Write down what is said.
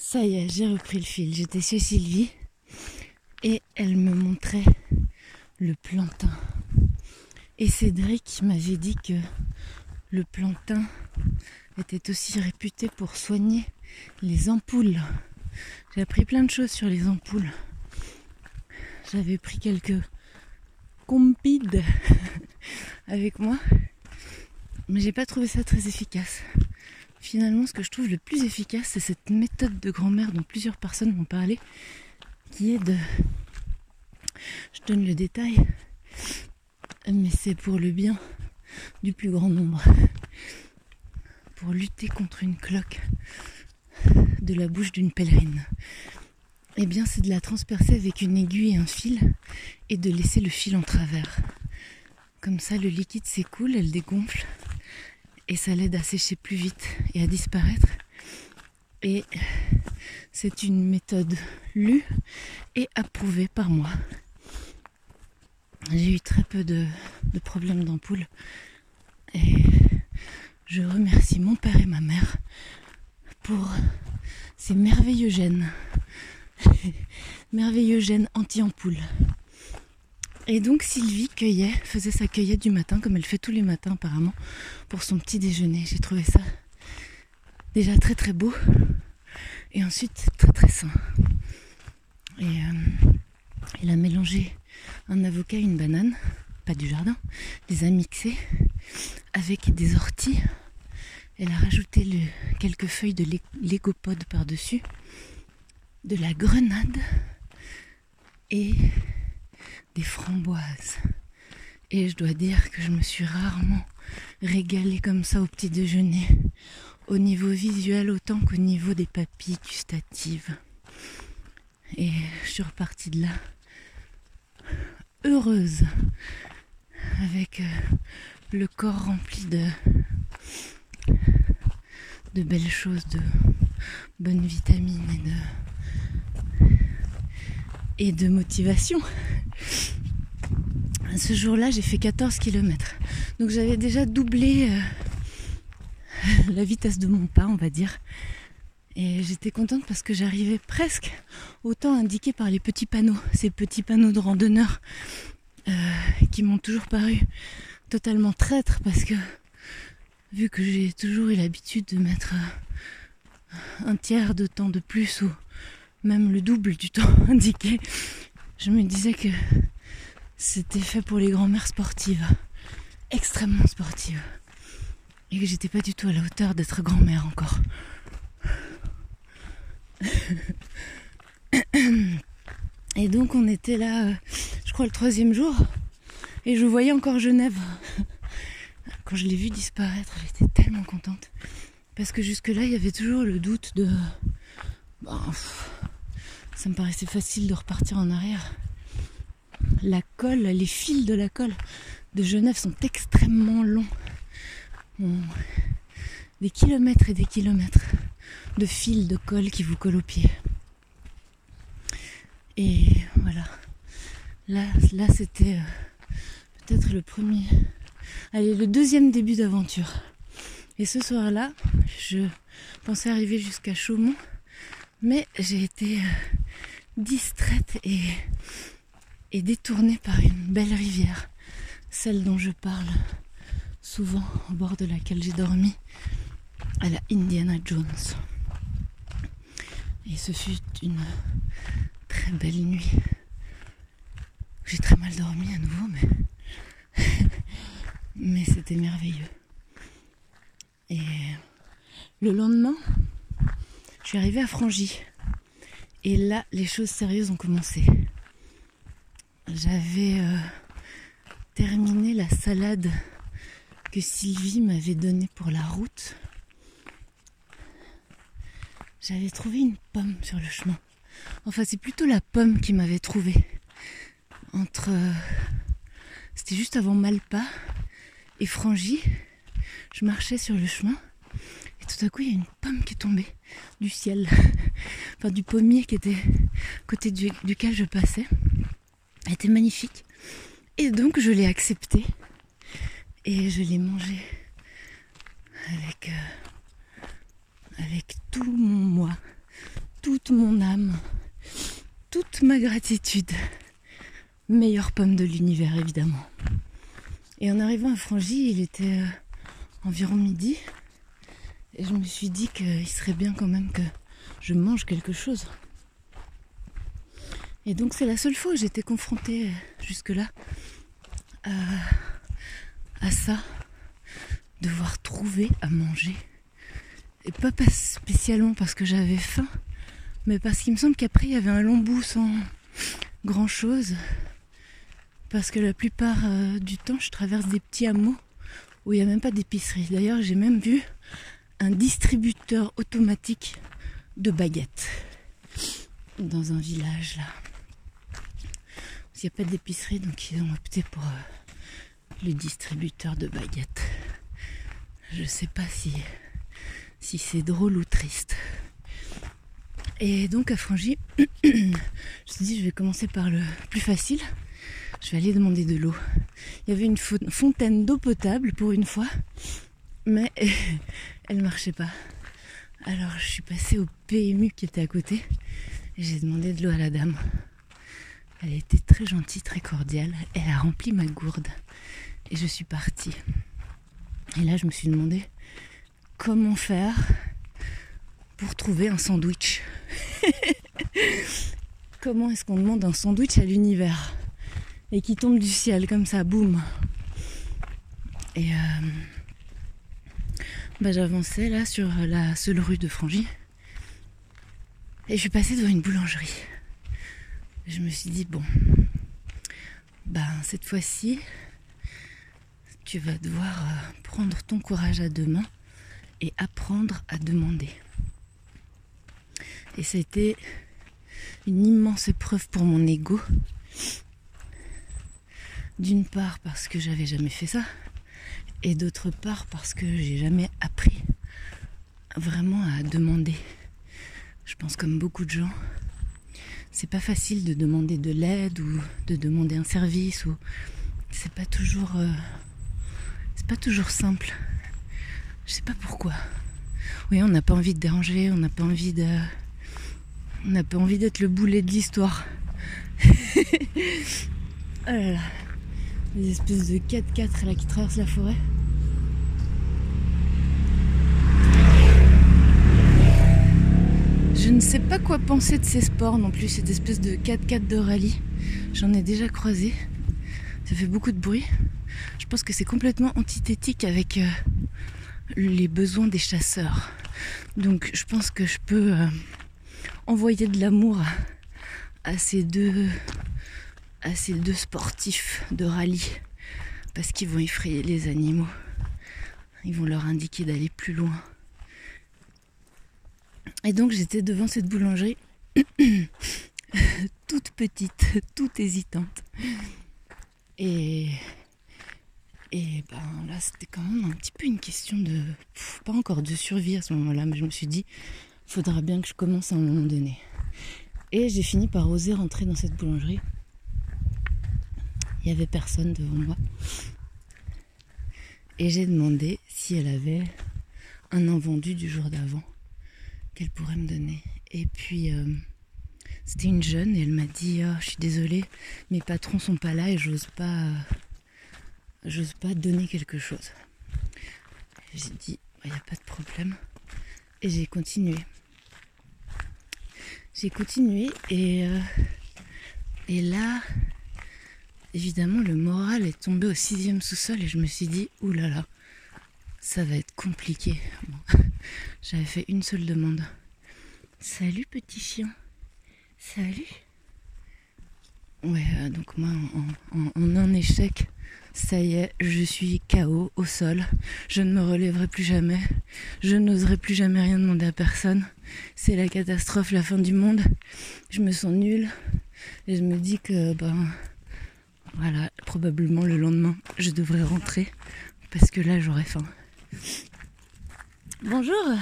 Ça y est, j'ai repris le fil. J'étais chez Sylvie et elle me montrait le plantain. Et Cédric m'avait dit que le plantain était aussi réputé pour soigner les ampoules. J'ai appris plein de choses sur les ampoules. J'avais pris quelques compides avec moi, mais j'ai pas trouvé ça très efficace. Finalement, ce que je trouve le plus efficace, c'est cette méthode de grand-mère dont plusieurs personnes m'ont parlé, qui est de. Je donne le détail, mais c'est pour le bien du plus grand nombre. Pour lutter contre une cloque de la bouche d'une pèlerine. Eh bien, c'est de la transpercer avec une aiguille et un fil et de laisser le fil en travers. Comme ça, le liquide s'écoule, elle dégonfle et ça l'aide à sécher plus vite et à disparaître. Et c'est une méthode lue et approuvée par moi. J'ai eu très peu de, de problèmes d'ampoule et je remercie mon père et ma mère pour ces merveilleux gènes, merveilleux gènes anti-ampoule. Et donc Sylvie cueillait, faisait sa cueillette du matin, comme elle fait tous les matins apparemment, pour son petit déjeuner. J'ai trouvé ça déjà très très beau et ensuite très très sain. Et euh, elle a mélangé un avocat et une banane, pas du jardin, les a mixés avec des orties. Elle a rajouté quelques feuilles de légopode par-dessus, de la grenade et des framboises. Et je dois dire que je me suis rarement régalée comme ça au petit déjeuner, au niveau visuel autant qu'au niveau des papilles gustatives. Et je suis repartie de là heureuse, avec euh, le corps rempli de, de belles choses, de bonnes vitamines et de, et de motivation. Ce jour-là, j'ai fait 14 km. Donc j'avais déjà doublé euh, la vitesse de mon pas, on va dire. Et j'étais contente parce que j'arrivais presque au temps indiqué par les petits panneaux, ces petits panneaux de randonneurs euh, qui m'ont toujours paru totalement traîtres parce que vu que j'ai toujours eu l'habitude de mettre euh, un tiers de temps de plus ou même le double du temps indiqué, je me disais que c'était fait pour les grand-mères sportives, extrêmement sportives, et que j'étais pas du tout à la hauteur d'être grand-mère encore. Et donc on était là, euh, je crois le troisième jour, et je voyais encore Genève. Quand je l'ai vu disparaître, j'étais tellement contente. Parce que jusque-là, il y avait toujours le doute de... Bon, ça me paraissait facile de repartir en arrière. La colle, les fils de la colle de Genève sont extrêmement longs. Des kilomètres et des kilomètres de fils de colle qui vous collent aux pieds. Et voilà. Là, là c'était euh, peut-être le premier. Allez, le deuxième début d'aventure. Et ce soir-là, je pensais arriver jusqu'à Chaumont, mais j'ai été euh, distraite et, et détournée par une belle rivière, celle dont je parle souvent, au bord de laquelle j'ai dormi, à la Indiana Jones. Et ce fut une très belle nuit. J'ai très mal dormi à nouveau, mais, mais c'était merveilleux. Et le lendemain, je suis arrivée à Frangy. Et là, les choses sérieuses ont commencé. J'avais euh, terminé la salade que Sylvie m'avait donnée pour la route j'avais trouvé une pomme sur le chemin. Enfin, c'est plutôt la pomme qui m'avait trouvé. Entre. Euh, c'était juste avant Malpa et Frangy. Je marchais sur le chemin. Et tout à coup, il y a une pomme qui est tombée du ciel. enfin, du pommier qui était côté duquel je passais. Elle était magnifique. Et donc, je l'ai acceptée. Et je l'ai mangée avec. Euh, avec tout mon moi, toute mon âme, toute ma gratitude. Meilleure pomme de l'univers, évidemment. Et en arrivant à Frangy, il était euh, environ midi. Et je me suis dit qu'il serait bien quand même que je mange quelque chose. Et donc c'est la seule fois où j'étais confrontée euh, jusque-là à, ça, devoir trouver à manger. Et pas spécialement parce que j'avais faim, mais parce qu'il me semble qu'après il y avait un long bout sans grand chose. Parce que la plupart euh, du temps je traverse des petits hameaux où il n'y a même pas d'épicerie. D'ailleurs j'ai même vu un distributeur automatique de baguettes dans un village là. Il n'y a pas d'épicerie donc ils ont opté pour euh, le distributeur de baguettes. Je sais pas si c'est drôle ou triste. Et donc à Frangy, je me suis dit je vais commencer par le plus facile. Je vais aller demander de l'eau. Il y avait une fontaine d'eau potable pour une fois, mais elle marchait pas. Alors je suis passée au PMU qui était à côté et j'ai demandé de l'eau à la dame. Elle était très gentille, très cordiale. Elle a rempli ma gourde et je suis partie. Et là je me suis demandé comment faire pour trouver un sandwich. comment est-ce qu'on demande un sandwich à l'univers et qui tombe du ciel comme ça, boum. Et euh, bah, j'avançais là sur la seule rue de Frangy et je suis passée devant une boulangerie. Je me suis dit bon, ben cette fois-ci, tu vas devoir euh, prendre ton courage à deux mains et apprendre à demander. Et ça a été une immense épreuve pour mon ego. D'une part parce que j'avais jamais fait ça, et d'autre part parce que j'ai jamais appris vraiment à demander. Je pense comme beaucoup de gens, c'est pas facile de demander de l'aide ou de demander un service ou c'est pas toujours euh, c'est pas toujours simple. Je sais pas pourquoi. Oui, on n'a pas envie de déranger, on n'a pas envie de. On n'a pas envie d'être le boulet de l'histoire. oh là là. Des espèces de 4x4 là qui traversent la forêt. Je ne sais pas quoi penser de ces sports non plus, cette espèce de 4x4 de rallye. J'en ai déjà croisé. Ça fait beaucoup de bruit. Je pense que c'est complètement antithétique avec euh, les besoins des chasseurs. Donc je pense que je peux euh, envoyer de l'amour à, ces deux à ces deux sportifs de rallye parce qu'ils vont effrayer les animaux. Ils vont leur indiquer d'aller plus loin. Et donc j'étais devant cette boulangerie toute petite, toute hésitante. Et et ben là, c'était quand même un petit peu une question de. pas encore de survie à ce moment-là, mais je me suis dit, faudra bien que je commence à un moment donné. Et j'ai fini par oser rentrer dans cette boulangerie. Il n'y avait personne devant moi. Et j'ai demandé si elle avait un invendu du jour d'avant qu'elle pourrait me donner. Et puis, euh, c'était une jeune et elle m'a dit oh, Je suis désolée, mes patrons sont pas là et j'ose pas j'ose pas donner quelque chose. J'ai dit, il n'y a pas de problème. Et j'ai continué. J'ai continué et, euh, et là, évidemment, le moral est tombé au sixième sous-sol et je me suis dit, oulala, là là, ça va être compliqué. J'avais fait une seule demande. Salut petit chien. Salut. Ouais, euh, donc moi, en un échec, ça y est, je suis KO au sol. Je ne me relèverai plus jamais. Je n'oserai plus jamais rien demander à personne. C'est la catastrophe, la fin du monde. Je me sens nulle. Et je me dis que, ben, voilà, probablement le lendemain, je devrais rentrer. Parce que là, j'aurais faim. Bonjour